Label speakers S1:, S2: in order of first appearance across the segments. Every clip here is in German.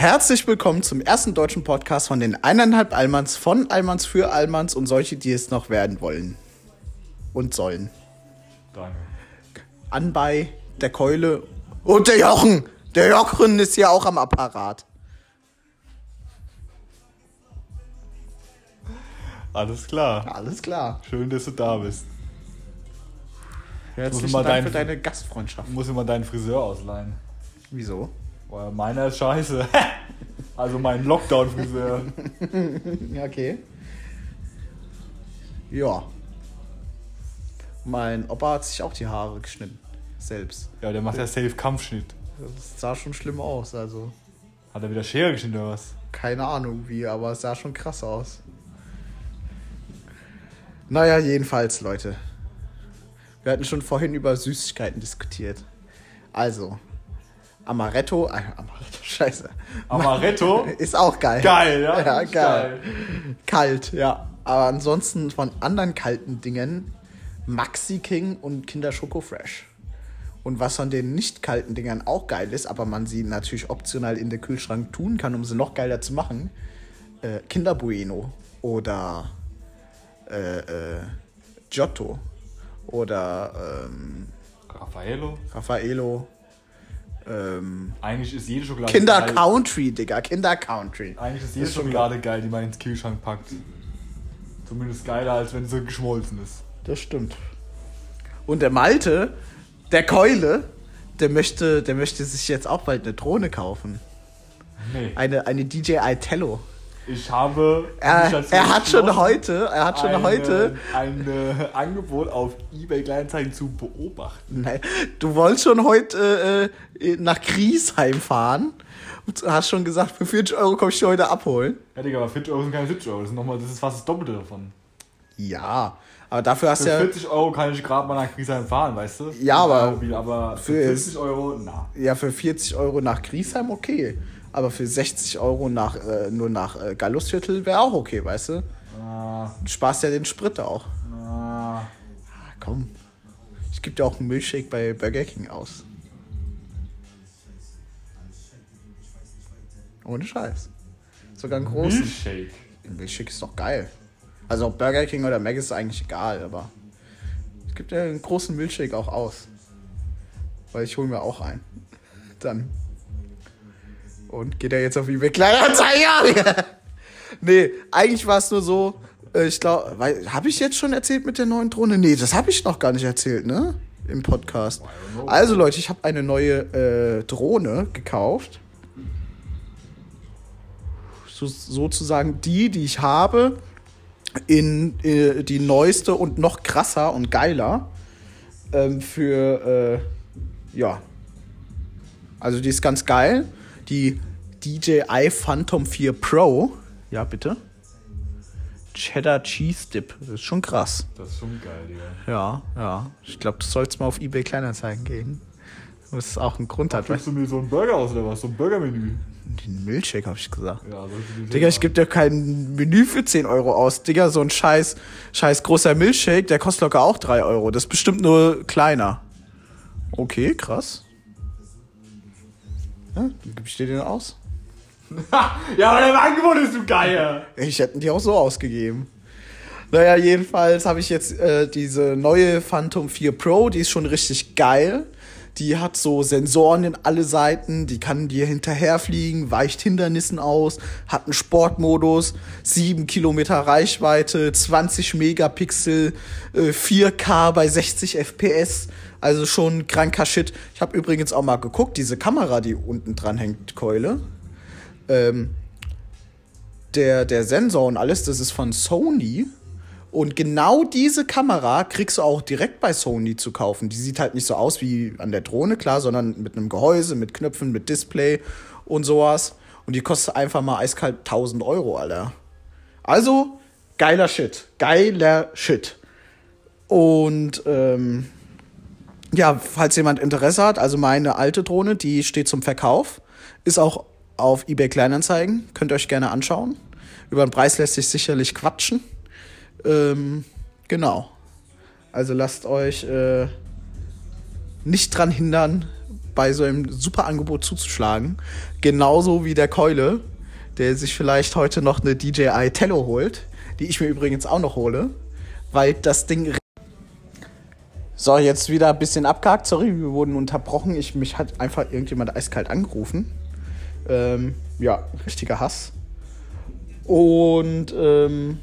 S1: Herzlich willkommen zum ersten deutschen Podcast von den eineinhalb Allmanns, von Allmanns für Allmanns und solche, die es noch werden wollen und sollen.
S2: Danke.
S1: Anbei, der Keule und der Jochen. Der Jochen ist ja auch am Apparat.
S2: Alles klar.
S1: Alles klar.
S2: Schön, dass du da bist.
S1: Herzlichen Dank für deine Gastfreundschaft.
S2: Muss immer deinen Friseur ausleihen.
S1: Wieso?
S2: Boah, meiner ist scheiße. also mein Lockdown-Friseur.
S1: Ja, okay. Ja. Mein Opa hat sich auch die Haare geschnitten. Selbst.
S2: Ja, der macht ja safe Kampfschnitt.
S1: Das sah schon schlimm aus, also.
S2: Hat er wieder Schere geschnitten oder was?
S1: Keine Ahnung wie, aber es sah schon krass aus. Naja, jedenfalls, Leute. Wir hatten schon vorhin über Süßigkeiten diskutiert. Also, Amaretto, äh, Amaretto, scheiße.
S2: Amaretto?
S1: Ist auch geil.
S2: Geil, ja?
S1: Ja,
S2: Ist
S1: geil. Kalt, ja. Aber ansonsten von anderen kalten Dingen Maxi King und Kinder Schoko Fresh. Und was von den nicht kalten Dingern auch geil ist, aber man sie natürlich optional in den Kühlschrank tun kann, um sie noch geiler zu machen, äh, Kinder Bueno oder äh, äh, Giotto oder ähm,
S2: Raffaello?
S1: Raffaello. Ähm,
S2: Eigentlich ist jede Schokolade
S1: Kinder
S2: geil.
S1: Country, Digga, Kinder Country.
S2: Eigentlich ist jede
S1: ist schon
S2: Schokolade geil, die man ins Kühlschrank packt. Zumindest geiler, als wenn sie geschmolzen ist.
S1: Das stimmt. Und der Malte, der Keule, der möchte, der möchte sich jetzt auch bald eine Drohne kaufen.
S2: Nee.
S1: Eine, eine DJI Tello.
S2: Ich habe.
S1: Er, er hat schon heute, er hat schon
S2: eine-
S1: heute,
S2: ein äh, Angebot auf eBay Kleinanzeigen zu beobachten.
S1: nein, du wolltest schon heute äh, äh, nach Griesheim fahren. Und hast schon gesagt, für 40 Euro komm ich dir heute abholen.
S2: Ja, Digga, aber 40 Euro sind keine 70 Euro. Das, sind noch mal, das ist fast das Doppelte davon.
S1: Ja, aber dafür hast
S2: Für
S1: du ja,
S2: 40 Euro kann ich gerade mal nach Griesheim fahren, weißt du?
S1: Ja, aber-
S2: Mobil, aber für
S1: für-
S2: 50 Euro, na.
S1: ja für 40 Euro nach Griesheim okay. Aber für 60 Euro nach, äh, nur nach äh, Gallusviertel wäre auch okay, weißt du?
S2: Na,
S1: Du sparst ja den Sprit auch.
S2: na.
S1: Ah, komm. Ich gebe dir auch einen Milchshake bei Burger King aus. Ohne Scheiß. Sogar einen großen.
S2: Milchshake.
S1: Ein Milchshake ist doch geil. Also ob Burger King oder Mac ist eigentlich egal, aber ich gebe dir einen großen Milchshake auch aus. Weil ich hole mir auch einen. Dann. Und geht er jetzt auf eBay Kleinanzeigen? nee, eigentlich war es nur so, äh, ich glaube, habe ich jetzt schon erzählt mit der neuen Drohne? Nee, das habe ich noch gar nicht erzählt, ne? Im Podcast. Also Leute, ich habe eine neue äh, Drohne gekauft. So, sozusagen die, die ich habe, in äh, die neueste und noch krasser und geiler. Ähm, für, äh, ja. Also die ist ganz geil. Die DJI Phantom 4 Pro. Ja, bitte. Cheddar Cheese Dip. Das ist schon krass.
S2: Das ist schon geil, Digga.
S1: Ja, ja. Ich glaube, du sollst mal auf eBay Kleinanzeigen gehen. Das ist auch ein Grund hat.
S2: Kriegst du mir so einen Burger aus oder was? So ein Burgermenü?
S1: Den Milchshake, habe ich gesagt.
S2: Ja,
S1: Digga, ich gebe dir kein Menü für 10 Euro aus. Digga, so ein scheiß, scheiß großer Milchshake, der kostet locker auch 3 Euro. Das ist bestimmt nur kleiner. Okay, krass. Ja, ich dir den aus.
S2: Ja, aber der Angebot ist so geil.
S1: Ich hätte die auch so ausgegeben. Naja, jedenfalls habe ich jetzt äh, diese neue Phantom 4 Pro, die ist schon richtig geil. Die hat so Sensoren in alle Seiten, die kann dir hinterherfliegen, weicht Hindernissen aus, hat einen Sportmodus, 7 Kilometer Reichweite, 20 Megapixel, äh, 4K bei 60 FPS. Also schon kranker Shit. Ich habe übrigens auch mal geguckt, diese Kamera, die unten dran hängt, Keule. Ähm, der, der Sensor und alles, das ist von Sony. Und genau diese Kamera kriegst du auch direkt bei Sony zu kaufen. Die sieht halt nicht so aus wie an der Drohne, klar, sondern mit einem Gehäuse, mit Knöpfen, mit Display und sowas. Und die kostet einfach mal eiskalt 1000 Euro, Alter. Also, geiler Shit. Geiler Shit. Und, ähm, ja, falls jemand Interesse hat, also meine alte Drohne, die steht zum Verkauf. Ist auch auf eBay Kleinanzeigen. Könnt ihr euch gerne anschauen. Über den Preis lässt sich sicherlich quatschen. Ähm, genau. Also lasst euch äh, nicht dran hindern, bei so einem super Angebot zuzuschlagen. Genauso wie der Keule, der sich vielleicht heute noch eine DJI Tello holt, die ich mir übrigens auch noch hole, weil das Ding. So, jetzt wieder ein bisschen abgehakt. Sorry, wir wurden unterbrochen. Ich, mich hat einfach irgendjemand eiskalt angerufen. Ähm, ja, richtiger Hass. Und ähm,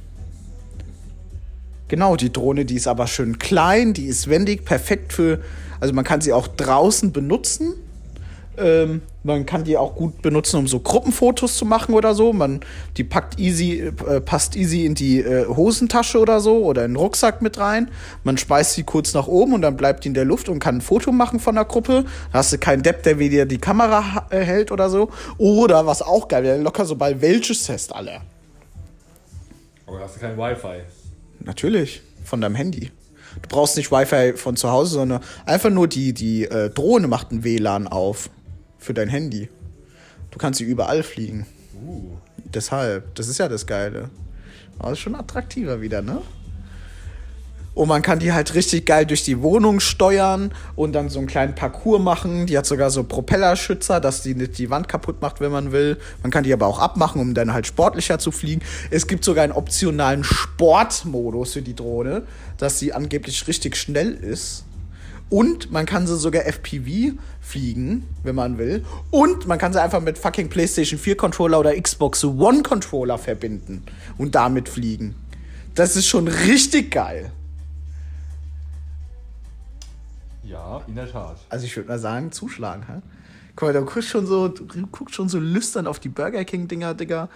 S1: genau, die Drohne, die ist aber schön klein, die ist wendig, perfekt für, also man kann sie auch draußen benutzen. Ähm, man kann die auch gut benutzen, um so Gruppenfotos zu machen oder so. Man, die packt easy, äh, passt easy in die äh, Hosentasche oder so oder in den Rucksack mit rein. Man speist sie kurz nach oben und dann bleibt die in der Luft und kann ein Foto machen von der Gruppe. Da hast du keinen Depp, der wieder die Kamera äh, hält oder so. Oder was auch geil wäre, locker so bei welches Test alle.
S2: Aber hast du kein Wi-Fi?
S1: Natürlich, von deinem Handy. Du brauchst nicht Wi-Fi von zu Hause, sondern einfach nur die, die äh, Drohne macht ein WLAN auf für dein Handy. Du kannst sie überall fliegen.
S2: Uh.
S1: Deshalb, das ist ja das Geile. Aber ist schon attraktiver wieder, ne? Und man kann die halt richtig geil durch die Wohnung steuern und dann so einen kleinen Parcours machen. Die hat sogar so Propellerschützer, dass die nicht die Wand kaputt macht, wenn man will. Man kann die aber auch abmachen, um dann halt sportlicher zu fliegen. Es gibt sogar einen optionalen Sportmodus für die Drohne, dass sie angeblich richtig schnell ist. Und man kann sie sogar FPV fliegen, wenn man will. Und man kann sie einfach mit fucking PlayStation 4 Controller oder Xbox One Controller verbinden und damit fliegen. Das ist schon richtig geil.
S2: Ja, in der Tat.
S1: Also ich würde mal sagen, zuschlagen, hä? Guck mal, du guckst schon so, du guckst schon so lüstern auf die Burger King-Dinger, Digga.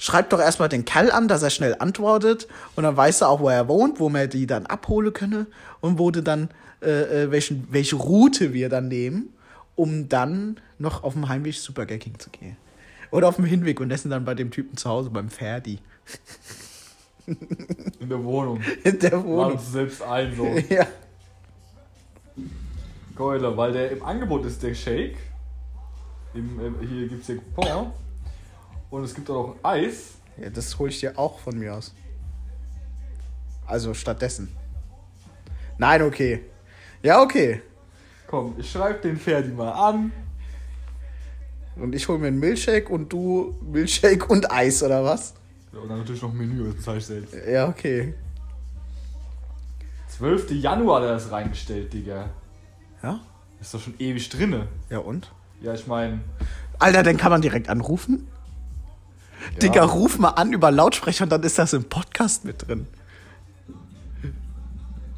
S1: Schreib doch erstmal den Kerl an, dass er schnell antwortet. Und dann weißt du auch, wo er wohnt, wo man die dann abholen könne und wo du dann, äh, äh, welchen, welche Route wir dann nehmen, um dann noch auf dem Heimweg zu Burger King zu gehen. Oder auf dem Hinweg und essen dann bei dem Typen zu Hause, beim Ferdi.
S2: In der Wohnung.
S1: In der
S2: Machen
S1: Wohnung.
S2: uns selbst ein, so.
S1: Ja.
S2: Keule, weil der im Angebot ist, der Shake. Im, im, hier gibt es hier Coupon. Und es gibt auch noch Eis.
S1: ja, das hole ich dir auch von mir aus. Also stattdessen. Nein, okay. Ja, okay.
S2: Komm, ich schreibe den Ferdi mal an.
S1: Und ich hole mir einen Milchshake und du Milchshake und Eis, oder was?
S2: Ja, und dann natürlich noch ein Menü, das zeige ich selbst.
S1: Ja, okay.
S2: 12. Januar hat er das reingestellt, Digga.
S1: Ja?
S2: Ist doch schon ewig drinne.
S1: Ja, und?
S2: Ja, ich meine.
S1: Alter, dann kann man direkt anrufen?
S2: Ja.
S1: Digga, ruf mal an über Lautsprecher und dann ist das im Podcast mit drin.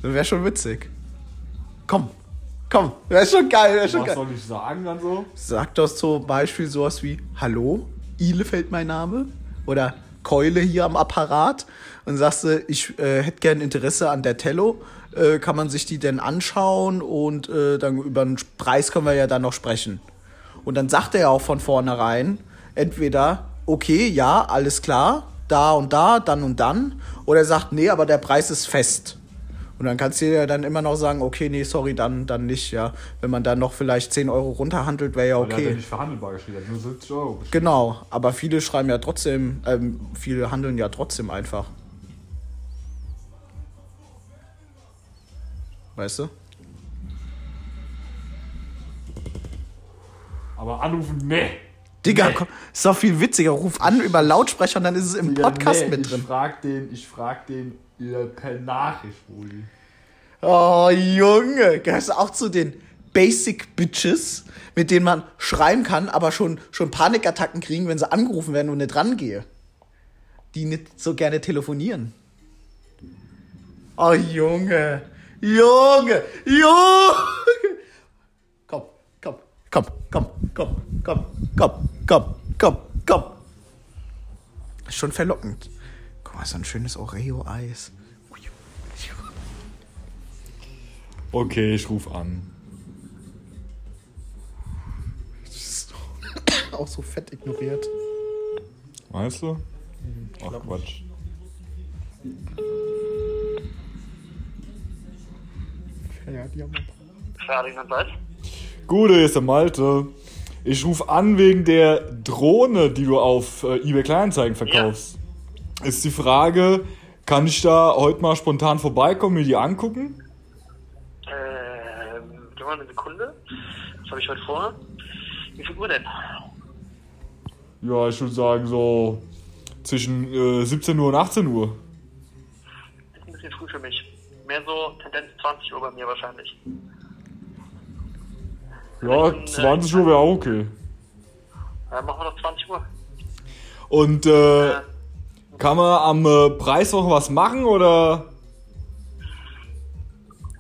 S1: Das wäre schon witzig. Komm, komm, wäre schon geil, wäre schon
S2: Was
S1: geil.
S2: soll ich sagen dann so?
S1: Sag doch zum Beispiel sowas wie Hallo, Ihlefeld mein Name oder Keule hier am Apparat und sagst du, ich äh, hätte gern Interesse an der Tello. Äh, kann man sich die denn anschauen und äh, dann über den Preis können wir ja dann noch sprechen. Und dann sagt er ja auch von vornherein, entweder, okay, ja, alles klar, da und da, dann und dann, oder er sagt, nee, aber der Preis ist fest. Und dann kannst du ja dann immer noch sagen, okay, nee, sorry, dann, dann nicht, ja. Wenn man dann noch vielleicht 10 Euro runterhandelt, wäre ja
S2: Weil er hat ja
S1: okay.
S2: nicht verhandelbar geschrieben, nur 70 Euro geschrieben.
S1: Genau, aber viele schreiben ja trotzdem, ähm, viele handeln ja trotzdem einfach. Weißt du?
S2: Aber anrufen, nee.
S1: Digga,
S2: Nee.
S1: komm, ist doch viel witziger. Ruf an über Lautsprecher und dann ist es im
S2: Digga,
S1: Podcast
S2: nee,
S1: mit
S2: ich
S1: drin.
S2: Frag den, ich frag den äh, per Nachricht, Brudi.
S1: Oh, Junge, gehörst du auch zu den Basic Bitches, mit denen man schreiben kann, aber schon, schon Panikattacken kriegen, wenn sie angerufen werden und nicht rangehe. Die nicht so gerne telefonieren. Oh, Junge. Junge. Junge. Komm, komm, komm, komm, komm, komm, komm, komm. Ist schon verlockend. Guck mal, so ein schönes Oreo-Eis.
S2: Okay, ich ruf an.
S1: Auch so fett ignoriert.
S2: Weißt du? Mhm.
S1: Ach
S2: Quatsch.
S1: Ja, die haben wir.
S3: Ferdinand, was?
S2: Gute ist der Malte. Ich ruf an wegen der Drohne, die du auf äh, eBay Kleinanzeigen verkaufst. Ist die Frage, kann ich da heute mal spontan vorbeikommen, mir die angucken?
S3: Ähm, gib mal eine Sekunde. Was habe ich heute vor? Wie viel Uhr denn?
S2: Ja, ich würde sagen so zwischen äh, 17 Uhr und 18 Uhr.
S3: Ist ein bisschen früh für mich. Mehr so Tendenz 20 Uhr bei mir wahrscheinlich.
S2: Ja, 20 Uhr wäre auch okay.
S3: Dann machen wir doch 20 Uhr.
S2: Und äh, kann man am äh, Preis noch was machen oder?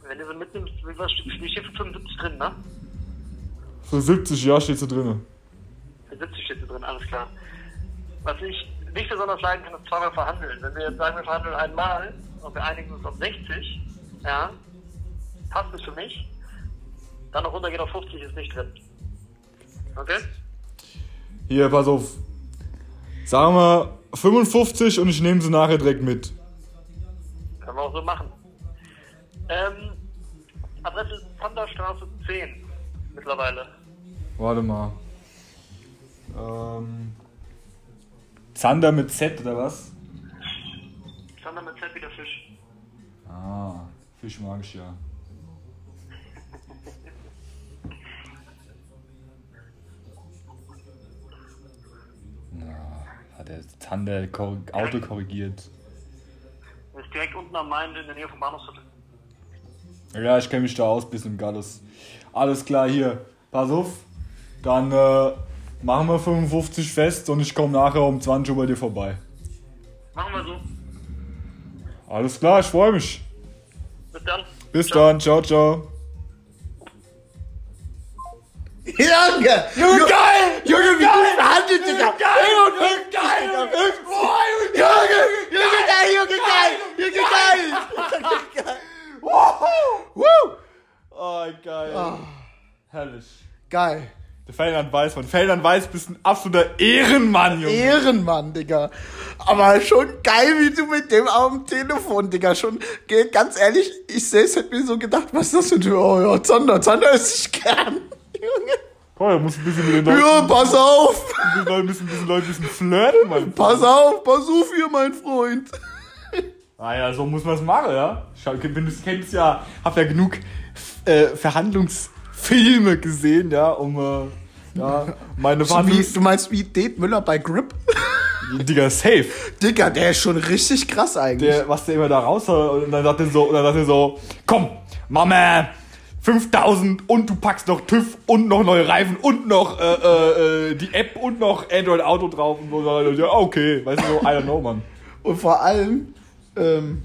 S3: Wenn du so mitnimmst, wie was steht für 75 drin, ne?
S2: Für 70, ja, steht so drin.
S3: Für 70 steht so drin, alles klar. Was ich nicht besonders leiden kann, ist zweimal verhandeln. Wenn wir jetzt sagen, wir verhandeln einmal und wir einigen uns auf 60, ja, passt es für mich. Dann noch runtergehen auf 50 ist nicht drin. Okay?
S2: Hier, pass auf. Sagen wir 55 und ich nehme sie nachher direkt mit.
S3: Können wir auch so machen. Ähm, Adresse Zanderstraße 10 mittlerweile.
S2: Warte mal. Ähm. Zander mit Z oder was?
S3: Zander mit Z wieder Fisch.
S2: Ah, Fisch mag ich ja. Na, hat der Zander Auto korrigiert.
S3: Das ist direkt unten am Main in der Nähe vom Bahnhofsviertel.
S2: Ja, ich kenne mich da aus, bisschen im Galles. Alles klar, hier. Pass auf. Dann äh, machen wir 55 fest und ich komme nachher um 20 Uhr bei dir vorbei.
S3: Machen wir so.
S2: Alles klar, ich freue mich.
S3: Bis dann.
S2: Bis
S3: Ciao.
S2: dann, ciao, ciao.
S1: Junge! Junge, geil! Junge, wie gut verhandelt, Digga! Geil! Junge, geil! Junge, Junge, geil! Junge, geil! Junge, geil! Junge, geil! Woo!
S2: Oh, geil. Herrlich.
S1: Geil.
S2: Der Ferdinand Weiß, von Ferdinand Weiß bist ein absoluter Ehrenmann, Junge.
S1: Ehrenmann, Digga. Aber schon geil, wie du mit dem am Telefon, Digga. Schon, ganz ehrlich, ich selbst hätte mir so gedacht, was ist das denn oh ja, Zander, Zander ist ich gern. Junge.
S2: Oh, da musst du ein bisschen mit den Leuten,
S1: Ja, pass auf.
S2: mit den Leuten, ein bisschen, mit den Leuten ein bisschen flirten, Mann.
S1: Pass auf, pass auf hier, mein Freund.
S2: Ah ja, so muss man es machen, ja. Schau, wenn du es kennst, ja, hab ja genug äh, Verhandlungsfilme gesehen, ja, um äh, ja, meine
S1: Wie,
S2: Verhandlungs...
S1: du meinst wie Date Müller bei Grip?
S2: Digga, safe.
S1: Digga, der ist schon richtig krass eigentlich.
S2: Der, was der immer da raushaut und dann sagt er so, und dann sagt er so, komm, Mama, 5000 und du packst noch TÜV und noch neue Reifen und noch äh, äh, äh, die App und noch Android Auto drauf und so. Ja, okay, weißt du so, I don't know, Mann.
S1: Und vor allem, ähm,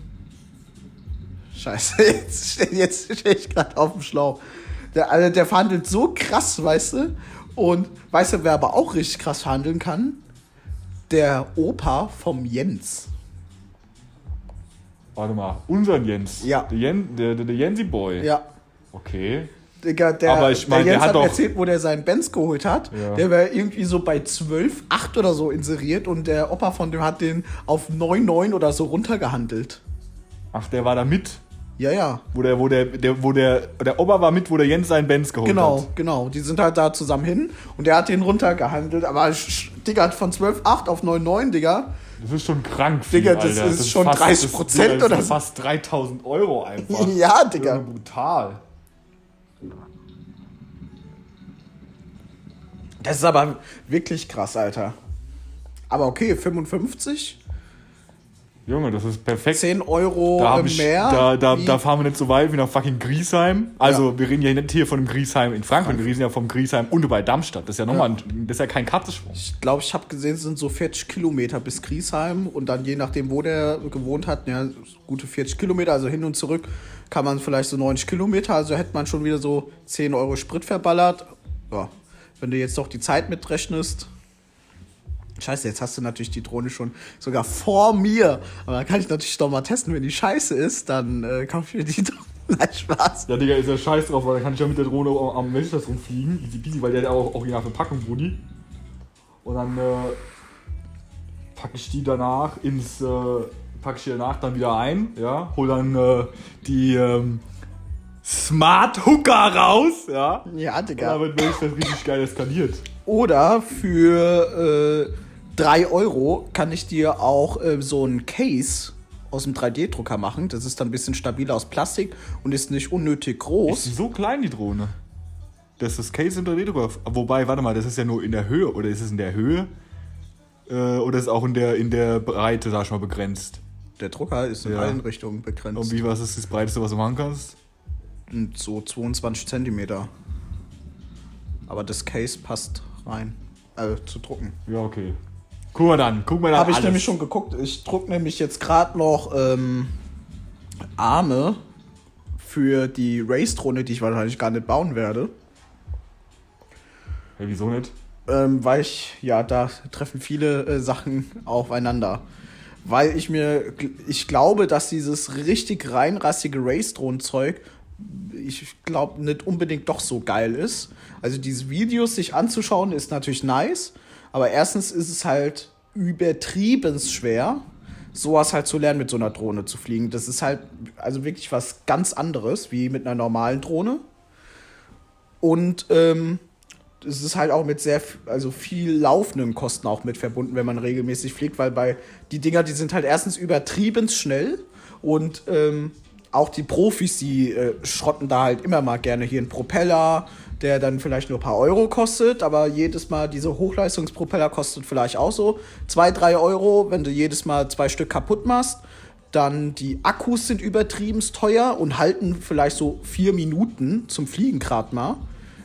S1: Scheiße, jetzt, jetzt stehe ich gerade auf dem Schlauch. Der, also der verhandelt so krass, weißt du? Und weißt du, wer aber auch richtig krass verhandeln kann? Der Opa vom Jens.
S2: Warte mal, unseren Jens.
S1: Ja.
S2: Der, Jen, der, der, der Jensi Boy.
S1: Ja.
S2: Okay.
S1: Digga, der,
S2: Aber ich mein,
S1: der
S2: der
S1: Jens
S2: hat
S1: hat,
S2: doch-
S1: erzählt, wo der seinen Benz geholt hat.
S2: Ja.
S1: Der war irgendwie so bei 12, 8 oder so inseriert und der Opa von dem hat den auf 9, 9 oder so runtergehandelt.
S2: Ach, der war da mit.
S1: Ja, ja.
S2: Wo der, wo der, der, wo der, der Opa war mit, wo der Jens seinen Benz geholt
S1: Genau,
S2: hat.
S1: genau. Die sind halt da zusammen hin und der hat den runtergehandelt. Aber, Digga, hat von 12,8 auf 9,9, Digga.
S2: Das ist schon krank viel,
S1: Digga, das
S2: Alter.
S1: ist schon
S2: fast-
S1: 30%
S2: das- Digga, das
S1: oder so.
S2: fast 3000 Euro einfach.
S1: Ja, Digga.
S2: Junge, Brutal.
S1: Das ist aber wirklich krass, Alter. Aber okay, 55,
S2: Junge, das ist perfekt.
S1: 10 Euro
S2: da, ich,
S1: mehr.
S2: da, da, da fahren wir nicht so weit wie nach fucking Griesheim. Also,
S1: Ja.
S2: wir reden ja nicht hier von dem Griesheim in Frankfurt, wir reden ja vom Griesheim und bei Darmstadt. Das ist ja nochmal, ein- das ist ja kein Katzensprung.
S1: ich glaube, ich habe gesehen, es sind so 40 Kilometer bis Griesheim und dann je nachdem, wo der gewohnt hat, ja, gute 40 Kilometer, also hin und zurück kann man vielleicht so 90 Kilometer, also hätte man schon wieder so 10 Euro Sprit verballert. Ja, wenn du jetzt doch die Zeit mitrechnest. Scheiße, jetzt hast du natürlich die Drohne schon sogar vor mir. Aber dann kann ich natürlich doch mal testen, wenn die scheiße ist, dann äh, kaufe ich mir die doch. Nein, Spaß.
S2: Ja, Digga, ist ja scheiß drauf, weil dann kann ich ja mit der Drohne am Weltplatz rumfliegen. Easy peasy, weil der hat ja auch original Verpackung, Brudi. Und dann äh, packe ich die danach ins, äh, packe ich die danach dann wieder ein, ja, hol dann äh, die ähm, Smart Hooker raus, ja.
S1: Ja,
S2: Und
S1: Digga.
S2: dann wird Weltplatz richtig geil eskaliert.
S1: Oder für äh, 3 Euro kann ich dir auch äh, so ein Case aus dem 3D-Drucker machen. Das ist dann ein bisschen stabiler aus Plastik und ist nicht unnötig
S2: Ist
S1: groß.
S2: die so klein, die Drohne? dass das Case im 3D-Drucker. Wobei, warte mal, das ist ja nur in der Höhe. Oder ist es in der Höhe? Äh, oder ist es auch in der, in der Breite, sag ich mal, begrenzt?
S1: Der Drucker ist in
S2: Ja.
S1: allen Richtungen begrenzt.
S2: Und wie was ist das Breiteste, was du machen kannst?
S1: So 22 Zentimeter. Aber das Case passt rein. Also zu drucken.
S2: Ja, okay. Guck mal dann, guck mal dann.
S1: Habe ich nämlich schon geguckt. Ich druck nämlich jetzt gerade noch ähm, Arme für die Race-Drohne, die ich wahrscheinlich gar nicht bauen werde.
S2: Ja, wieso nicht?
S1: Ähm, weil ich, ja, da treffen viele äh, Sachen aufeinander. Weil ich mir, ich glaube, dass dieses richtig reinrassige Race-Drohnen-Zeug, ich glaube, nicht unbedingt doch so geil ist. Also diese Videos sich anzuschauen, ist natürlich nice. Aber erstens ist es halt übertrieben schwer, sowas halt zu lernen, mit so einer Drohne zu fliegen. Das ist halt also wirklich was ganz anderes, wie mit einer normalen Drohne. Und ähm, es ist halt auch mit sehr, also viel laufenden Kosten auch mit verbunden, wenn man regelmäßig fliegt, weil bei die Dinger, die sind halt erstens übertrieben schnell und ähm, auch die Profis, die äh, schrotten da halt immer mal gerne hier einen Propeller, der dann vielleicht nur ein paar Euro kostet, aber jedes Mal diese Hochleistungspropeller kostet vielleicht auch so zwei, drei Euro, wenn du jedes Mal zwei Stück kaputt machst. Dann die Akkus sind übertrieben teuer und halten vielleicht so vier Minuten zum Fliegen gerade mal,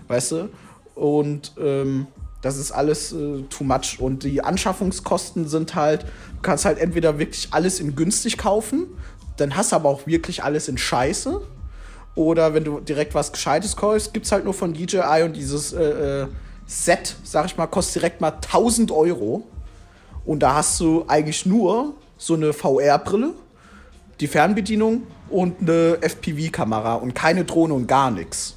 S1: weißt du? Und ähm, das ist alles äh, too much. Und die Anschaffungskosten sind halt, du kannst halt entweder wirklich alles in günstig kaufen, dann hast du aber auch wirklich alles in Scheiße. Oder wenn du direkt was Gescheites kaufst, gibt es halt nur von DJI und dieses äh, äh, Set, sag ich mal, kostet direkt mal 1000 Euro. Und da hast du eigentlich nur so eine VR-Brille, die Fernbedienung und eine FPV-Kamera und keine Drohne und gar nichts.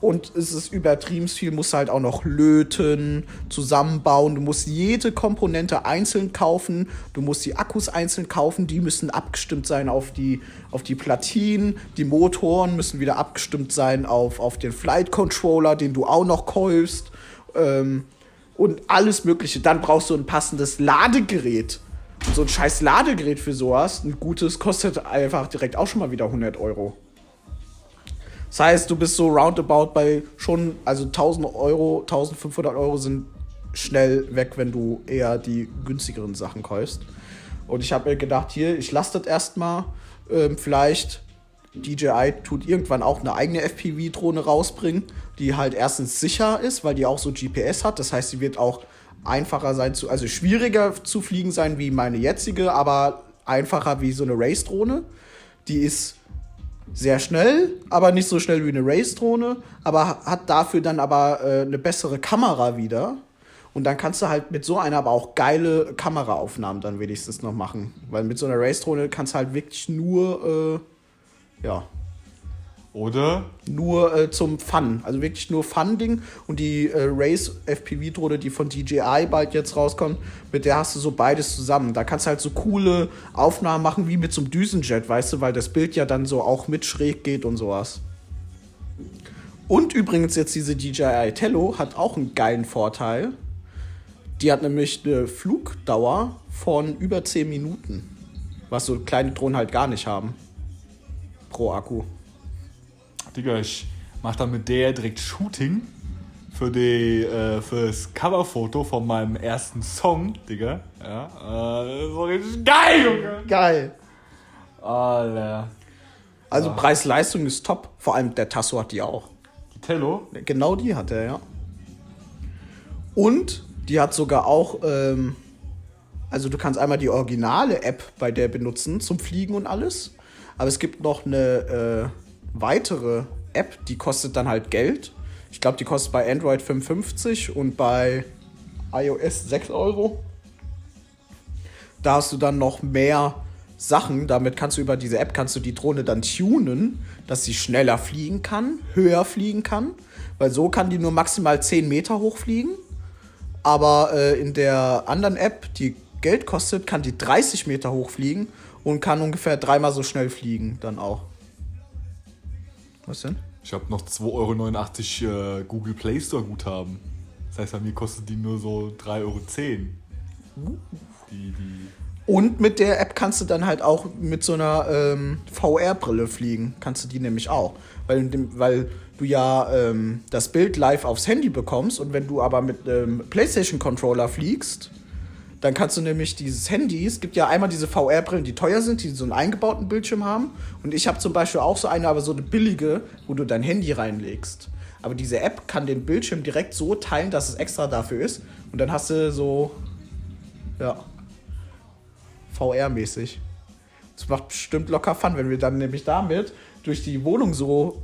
S1: Und es ist übertrieben viel, musst halt auch noch löten, zusammenbauen. Du musst jede Komponente einzeln kaufen. Du musst die Akkus einzeln kaufen. Die müssen abgestimmt sein auf die, auf die Platinen. Die Motoren müssen wieder abgestimmt sein auf, auf den Flight Controller, den du auch noch kaufst. Ähm, und alles Mögliche. Dann brauchst du ein passendes Ladegerät. Und so ein scheiß Ladegerät für sowas, ein gutes, kostet einfach direkt auch schon mal wieder 100 Euro. Das heißt, du bist so roundabout bei schon, also 1000 Euro, 1500 Euro sind schnell weg, wenn du eher die günstigeren Sachen kaufst. Und ich habe mir gedacht, hier, ich lasse das erstmal. Ähm, vielleicht DJI tut irgendwann auch eine eigene FPV-Drohne rausbringen, die halt erstens sicher ist, weil die auch so GPS hat. Das heißt, sie wird auch einfacher sein zu, also schwieriger zu fliegen sein wie meine jetzige, aber einfacher wie so eine Race-Drohne. Die ist sehr schnell, aber nicht so schnell wie eine Race-Drohne, aber hat dafür dann aber äh, eine bessere Kamera wieder. Und dann kannst du halt mit so einer aber auch geile Kameraaufnahmen dann wenigstens noch machen. Weil mit so einer Race-Drohne kannst du halt wirklich nur, äh, ja,
S2: Oder?
S1: nur äh, zum Fun. Also wirklich nur Fun-Ding. Und die äh, Race FPV-Drohne, die von DJI bald jetzt rauskommt, mit der hast du so beides zusammen. Da kannst du halt so coole Aufnahmen machen wie mit so einem Düsenjet, weißt du, weil das Bild ja dann so auch mit schräg geht und sowas. Und übrigens jetzt diese DJI Tello hat auch einen geilen Vorteil. Die hat nämlich eine Flugdauer von über 10 Minuten. Was so kleine Drohnen halt gar nicht haben. Pro Akku.
S2: Digga, ich mach dann mit der direkt Shooting für die, äh, fürs Coverfoto von meinem ersten Song, Digga. Ja, äh, das ist so richtig geil, Junge.
S1: Geil.
S2: Alter.
S1: Also Preis-Leistung ist top. Vor allem der Tasso hat die auch.
S2: Die Tello?
S1: Genau die hat er, ja. Und die hat sogar auch, ähm, also du kannst einmal die originale App bei der benutzen zum Fliegen und alles. Aber es gibt noch eine äh, weitere App, die kostet dann halt Geld. Ich glaube, die kostet bei Android 55 und bei iOS 6 Euro. Da hast du dann noch mehr Sachen. Damit kannst du über diese App kannst du die Drohne dann tunen, dass sie schneller fliegen kann, höher fliegen kann. Weil so kann die nur maximal 10 Meter hochfliegen. Aber äh, in der anderen App, die Geld kostet, kann die 30 Meter hochfliegen und kann ungefähr dreimal so schnell fliegen dann auch. Was denn?
S2: Ich habe noch 2,89 Euro äh, Google Play Store Guthaben. Das heißt, bei mir kostet die nur so 3,10 Euro. Die, die
S1: Und mit der App kannst du dann halt auch mit so einer ähm, VR-Brille fliegen. Kannst du die nämlich auch. Weil, weil du ja ähm, das Bild live aufs Handy bekommst und wenn du aber mit einem PlayStation-Controller fliegst, dann kannst du nämlich dieses Handy, es gibt ja einmal diese VR-Brillen, die teuer sind, die so einen eingebauten Bildschirm haben. Und ich habe zum Beispiel auch so eine, aber so eine billige, wo du dein Handy reinlegst. Aber diese App kann den Bildschirm direkt so teilen, dass es extra dafür ist. Und dann hast du so, ja, VR-mäßig. Das macht bestimmt locker Fun, wenn wir dann nämlich damit durch die Wohnung so,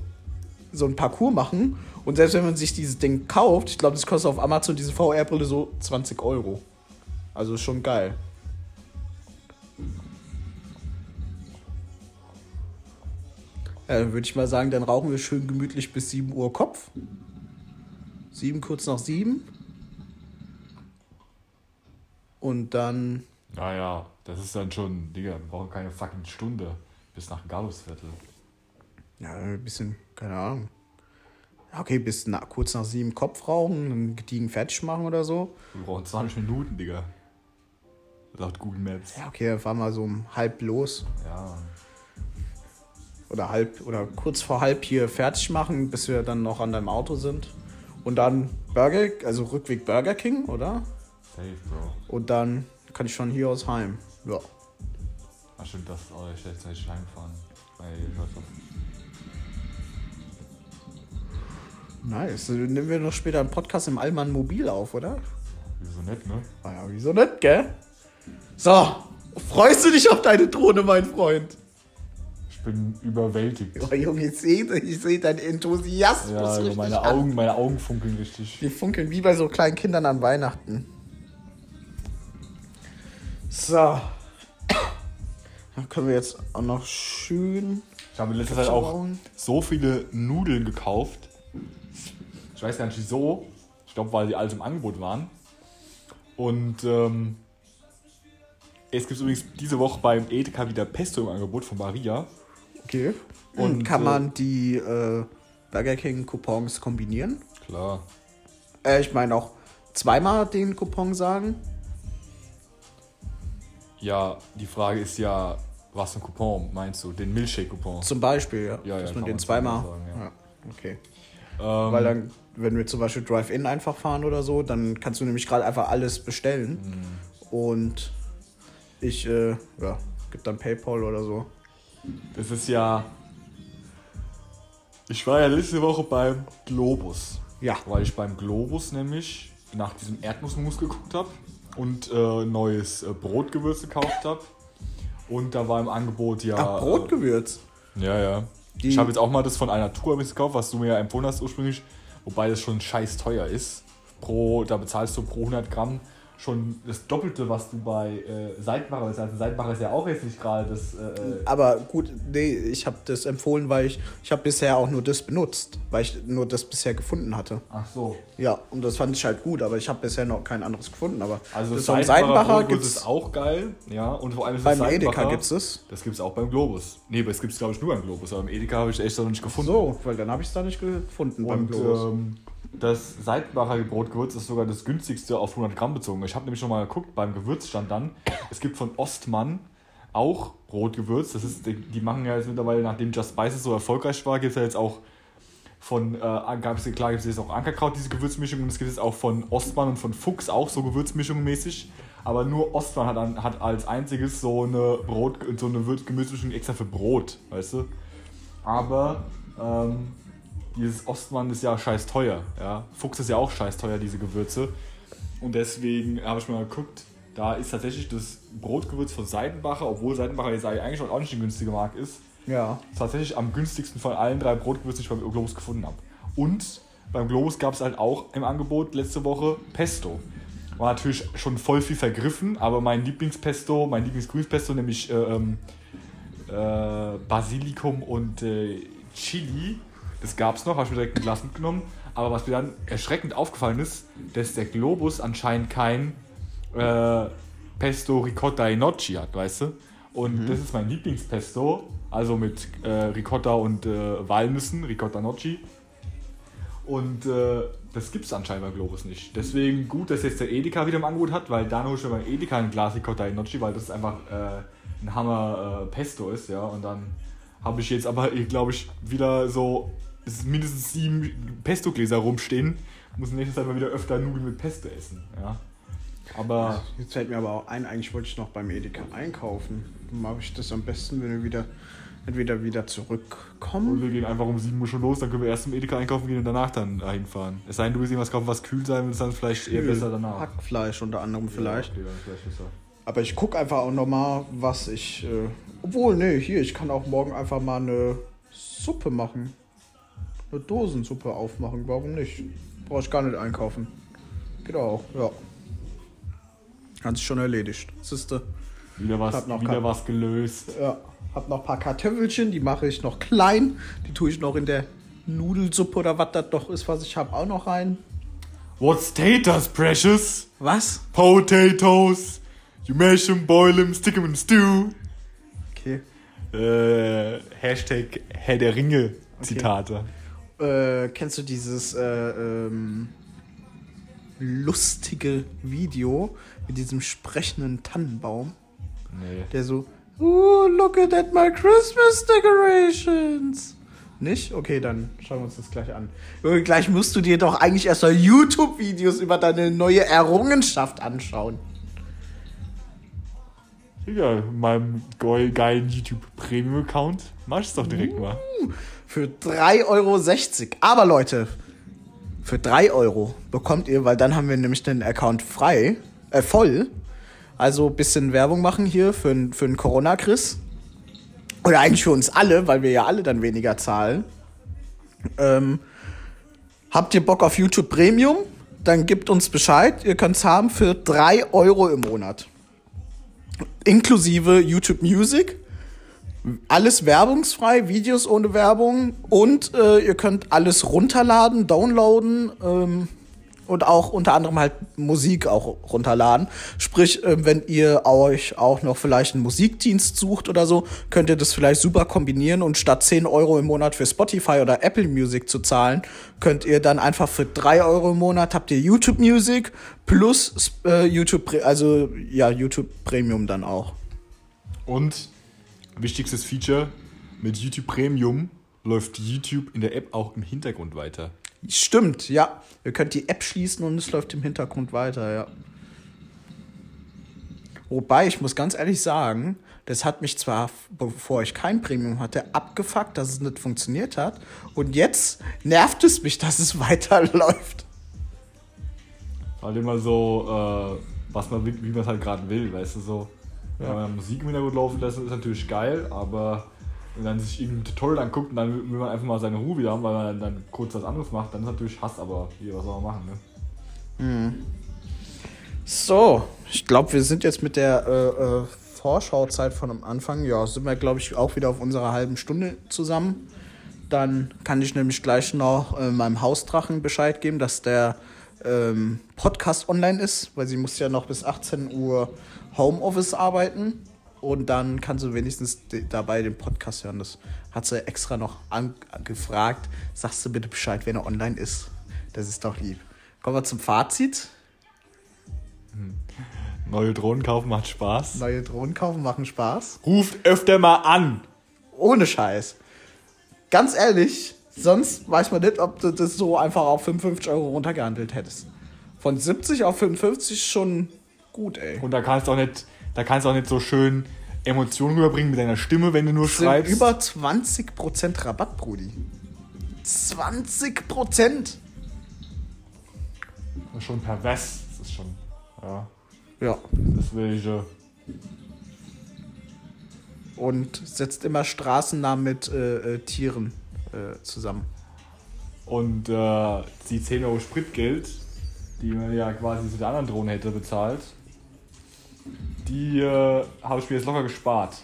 S1: so ein Parcours machen. Und selbst wenn man sich dieses Ding kauft, ich glaube, das kostet auf Amazon diese VR-Brille so 20 Euro. Also ist schon geil. Ja, dann würde ich mal sagen, dann rauchen wir schön gemütlich bis 7 Uhr Kopf. 7 kurz nach 7. Und dann
S2: Naja, das ist dann schon, Digga, wir brauchen keine fucking Stunde bis nach Gallusviertel.
S1: Ja, ein bisschen, keine Ahnung. Okay, bis na, kurz nach sieben Kopf rauchen, dann gediegen fertig machen oder so.
S2: Wir brauchen 20 Minuten, Digga. Laut Google Maps.
S1: Ja, okay, dann fahren wir so um halb los.
S2: Ja.
S1: Oder halb, oder kurz vor halb hier fertig machen, bis wir dann noch an deinem Auto sind. Und dann Burger, also Rückweg Burger King, oder?
S2: Safe, Bro.
S1: Und dann kann ich schon hier aus heim. Ja.
S2: Ach stimmt, das ist auch der schnellste Zeit heimfahren.
S1: Nice. Dann nehmen wir noch später einen Podcast im Allmann Mobil auf, oder?
S2: Wieso nett, ne?
S1: Ah ja, wieso nicht, gell? So, freust du dich auf deine Drohne, mein Freund?
S2: Ich bin überwältigt.
S1: Oh, Junge, ich sehe ich seh deinen Enthusiasmus
S2: Ja, also
S1: richtig
S2: meine
S1: an.
S2: Augen, meine Augen funkeln richtig.
S1: Die funkeln wie bei so kleinen Kindern an Weihnachten. So. Dann können wir jetzt auch noch schön.
S2: Ich habe in letzter Zeit auch so viele Nudeln gekauft. Ich weiß gar nicht wieso. Ich glaube, weil die alle im Angebot waren. Und ähm, es gibt übrigens diese Woche beim Edeka wieder Pesto im Angebot von Maria.
S1: Okay.
S2: Und,
S1: kann
S2: äh,
S1: man die äh, Burger King Coupons kombinieren?
S2: Klar.
S1: Äh, ich meine auch zweimal den Coupon sagen.
S2: Ja, die Frage ist ja, was für ein Coupon meinst du? Den Milchshake-Coupon.
S1: Zum Beispiel, ja.
S2: Ja, ja,
S1: Dass man den
S2: man
S1: zweimal.
S2: sagen, ja.
S1: ja. Okay.
S2: Ähm,
S1: Weil dann, wenn wir zum Beispiel Drive-In einfach fahren oder so, dann kannst du nämlich gerade einfach alles bestellen.
S2: Mhm.
S1: Und ich, äh, ja, gib dann PayPal oder so.
S2: Das ist ja. Ich war ja letzte Woche beim Globus.
S1: Ja.
S2: Weil ich beim Globus nämlich nach diesem Erdnussmus geguckt habe und äh, neues äh, Brotgewürz gekauft habe. Und da war im Angebot ja.
S1: Ach, Brotgewürz.
S2: Äh, ja, ja.
S1: Die-
S2: Ich habe jetzt auch mal das von einer Tour gekauft, was du mir ja empfohlen hast ursprünglich. Wobei das schon scheiß teuer ist. Pro, da bezahlst du pro 100 Gramm schon das Doppelte, was du bei äh, Seitenbacher bezahlst. Also Seitenbacher ist ja auch jetzt nicht gerade das. Äh,
S1: Aber gut, nee, ich habe das empfohlen, weil ich, ich habe bisher auch nur das benutzt, weil ich nur das bisher gefunden hatte.
S2: ach so.
S1: Ja, und das fand ich halt gut, aber ich habe bisher noch kein anderes gefunden. Aber
S2: Also
S1: das
S2: das Seidenbacher Brotwurst
S1: gibt's
S2: ist auch geil, ja, und vor allem ist
S1: beim
S2: das
S1: Edeka gibt's es.
S2: Das gibt's auch beim Globus. Nee, aber es gibt's glaube ich nur beim Globus, aber im Edeka habe ich echt noch nicht gefunden.
S1: So, weil dann habe ich es da nicht gefunden beim
S2: und
S1: Globus.
S2: ähm, das Seidenbacher Brotgewürz ist sogar das günstigste auf 100 Gramm bezogen. Ich habe nämlich schon mal geguckt beim Gewürzstand dann. Es gibt von Ostmann auch Brotgewürz. Das ist, die, machen ja jetzt mittlerweile, nachdem Just Spices so erfolgreich war, gibt es ja jetzt auch von, äh, gab's, klar gibt es jetzt auch Ankerkraut, diese Gewürzmischung, und es gibt jetzt auch von Ostmann und von Fuchs auch so Gewürzmischungen mäßig. Aber nur Ostmann hat, an- hat als einziges so eine Brot, so eine Gemüsemischung extra für Brot, weißt du? Aber ähm, dieses Ostmann ist ja scheiß teuer. Ja? Fuchs ist ja auch scheiß teuer, diese Gewürze. Und deswegen habe ich mal geguckt, da ist tatsächlich das Brotgewürz von Seidenbacher, obwohl Seidenbacher jetzt eigentlich auch nicht eine günstige Marke ist,
S1: ja.
S2: tatsächlich am günstigsten von allen drei Brotgewürzen, die ich beim Globus gefunden habe. Und beim Globus gab es halt auch im Angebot letzte Woche Pesto. War natürlich schon voll viel vergriffen, aber mein Lieblingspesto, mein Lieblingsgrünpesto, nämlich äh, ähm, äh, Basilikum und äh, Chili, das gab es noch, habe ich mir direkt ein Glas mitgenommen. Aber was mir dann erschreckend aufgefallen ist, dass der Globus anscheinend kein äh, Pesto Ricotta e Nocci hat, weißt du? Und das ist mein Lieblingspesto, also mit äh, Ricotta und äh, Walnüssen, Ricotta Nocci. Und äh, das gibt es anscheinend bei Globus nicht. Deswegen gut, dass jetzt der Edeka wieder im Angebot hat, weil dann hole ich mir beim Edeka ein Glas Ricotta in Nocci, weil das einfach äh, ein Hammer äh, Pesto ist, ja. Und dann habe ich jetzt aber, glaube ich, wieder so mindestens sieben Pesto-Gläser rumstehen. Muss nächstes Mal wieder öfter Nudeln mit Pesto essen, ja. Aber
S1: Jetzt fällt mir aber auch ein, eigentlich wollte ich noch beim Edeka einkaufen. Mache ich das am besten, wenn wir wieder entweder wieder
S2: und
S1: zurückkommen.
S2: wir gehen einfach um 7 Uhr schon los, dann können wir erst zum Edeka einkaufen gehen und danach dann dahin fahren. Es sei denn, du willst irgendwas kaufen, was kühl sein will, ist dann vielleicht eher besser danach.
S1: Hackfleisch unter anderem vielleicht.
S2: Ja, okay, vielleicht besser.
S1: Aber ich gucke einfach auch nochmal, was ich. Äh, obwohl, nee, hier, ich kann auch morgen einfach mal eine Suppe machen. Eine Dosensuppe aufmachen, warum nicht? Brauche ich gar nicht einkaufen. Geht auch, ja. Hat sich schon erledigt. Siehste.
S2: Wieder was,
S1: noch
S2: wieder was gelöst.
S1: Ja. Hab noch ein paar Kartoffelchen, die mache ich noch klein. Die tue ich noch in der Nudelsuppe oder was das doch ist, was ich habe, auch noch rein.
S2: What's taters, precious?
S1: Was?
S2: Potatoes. You mash 'em, boil 'em, stick 'em in stew.
S1: Okay.
S2: Äh, Hashtag Herr der Ringe Zitate.
S1: Äh, kennst du dieses äh, ähm, lustige Video mit diesem sprechenden Tannenbaum,
S2: Nee.
S1: der so, oh, look at my Christmas decorations. Nicht? Okay, dann schauen wir uns das gleich an. Junge, Gleich musst du dir doch eigentlich erst mal YouTube-Videos über deine neue Errungenschaft anschauen.
S2: Ja, in meinem geil- geilen YouTube Premium Account mach ich's doch direkt mal.
S1: Für 3,60 Euro. Aber Leute, für 3 Euro bekommt ihr, weil dann haben wir nämlich den Account frei, äh, voll. Also ein bisschen Werbung machen hier für, für einen Corona-Chris. Oder eigentlich für uns alle, weil wir ja alle dann weniger zahlen. Ähm, habt ihr Bock auf YouTube Premium? Dann gebt uns Bescheid. Ihr könnt's haben für 3 Euro im Monat. Inklusive YouTube Music alles werbungsfrei, Videos ohne Werbung und äh, ihr könnt alles runterladen, downloaden ähm, und auch unter anderem halt Musik auch runterladen. Sprich, äh, wenn ihr euch auch noch vielleicht einen Musikdienst sucht oder so, könnt ihr das vielleicht super kombinieren und statt 10 Euro im Monat für Spotify oder Apple Music zu zahlen, könnt ihr dann einfach für 3 Euro im Monat habt ihr YouTube Music plus äh, YouTube, also ja, YouTube Premium dann auch.
S2: Und wichtigstes Feature, mit YouTube Premium läuft YouTube in der App auch im Hintergrund weiter.
S1: Stimmt, ja. Ihr könnt die App schließen und es läuft im Hintergrund weiter, ja. Wobei, ich muss ganz ehrlich sagen, das hat mich zwar, bevor ich kein Premium hatte, abgefuckt, dass es nicht funktioniert hat. Und jetzt nervt es mich, dass es weiterläuft.
S2: Halt immer so, äh, was man, wie wie man es halt gerade will, weißt du, so. Wenn man Musik im Hintergrund laufen lässt, ist natürlich geil, aber wenn man sich irgendein Tutorial anguckt und dann will man einfach mal seine Ruhe wieder haben, weil man dann kurz was anderes macht, dann ist natürlich Hass, aber hier, was soll man machen, ne?
S1: So, ich glaube, wir sind jetzt mit der äh, äh, Vorschauzeit von am Anfang. Ja, sind wir, glaube ich, auch wieder auf unserer halben Stunde zusammen. Dann kann ich nämlich gleich noch äh, meinem Hausdrachen Bescheid geben, dass der ähm, Podcast online ist, weil sie muss ja noch bis 18 Uhr Homeoffice arbeiten. Und dann kann sie wenigstens dabei den Podcast hören. Das hat sie extra noch angefragt. Sagst du bitte Bescheid, wenn er online ist. Das ist doch lieb. Kommen wir zum Fazit.
S2: Neue Drohnen kaufen macht Spaß.
S1: Neue Drohnen kaufen machen Spaß.
S2: Ruft öfter mal an!
S1: Ohne Scheiß. Ganz ehrlich, sonst weiß man nicht, ob du das so einfach auf 55 Euro runtergehandelt hättest. Von 70 auf 55 schon gut, ey.
S2: Und da kannst du auch nicht, da kannst du auch nicht so schön Emotionen rüberbringen mit deiner Stimme, wenn du nur
S1: Das sind
S2: schreibst.
S1: über 20% Rabatt, Brudi. 20%!
S2: Das ist schon pervers. Das ist schon. Ja.
S1: Ja.
S2: Deswegen.
S1: Und setzt immer Straßennamen mit äh, äh, Tieren äh, zusammen.
S2: Und äh, die 10 Euro Spritgeld, die man ja quasi zu der anderen Drohne hätte bezahlt, die äh, habe ich mir jetzt locker gespart.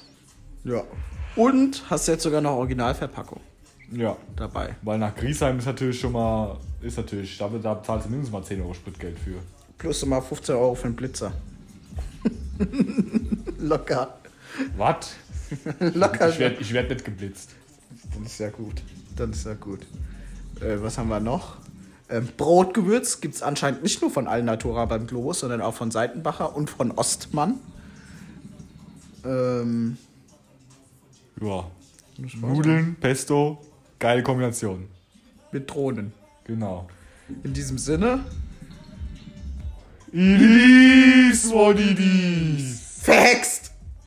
S1: Ja. Und hast jetzt sogar noch Originalverpackung
S2: Ja.
S1: dabei.
S2: Weil nach Griesheim ist natürlich schon mal. Ist natürlich, da, da bezahlst du mindestens mal 10 Euro Spritgeld für.
S1: Plus immer 15 Euro für den Blitzer. Locker.
S2: Was?
S1: Locker.
S2: Ich werde ich werd nicht geblitzt.
S1: Dann ist ja gut. Dann ist ja gut. Äh, was haben wir noch? Ähm, Brotgewürz gibt es anscheinend nicht nur von Alnatura beim Globus, sondern auch von Seitenbacher und von Ostmann. Ähm,
S2: Ja. Nudeln, Pesto, geile Kombination.
S1: mit Drohnen.
S2: Genau.
S1: In diesem Sinne,
S2: It is what it is.